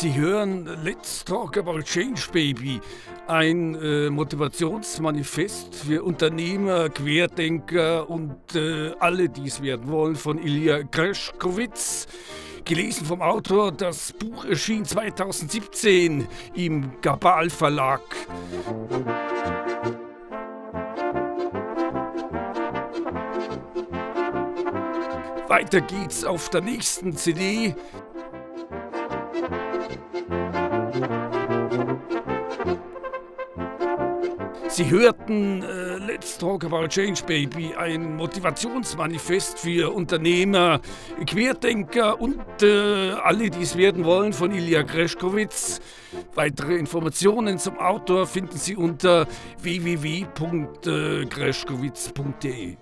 Sie hören Let's Talk About Change Baby, ein äh, Motivationsmanifest für Unternehmer, Querdenker und äh, alle, die es werden wollen, von Ilya Greschkowitz. Gelesen vom Autor, das Buch erschien 2017 im Gabal Verlag. Weiter geht's auf der nächsten CD. Sie hörten äh, Let's Talk About Change Baby, ein Motivationsmanifest für Unternehmer, Querdenker und äh, alle, die es werden wollen, von Ilya Greschkowitz. Weitere Informationen zum Autor finden Sie unter www.greschkowitz.de.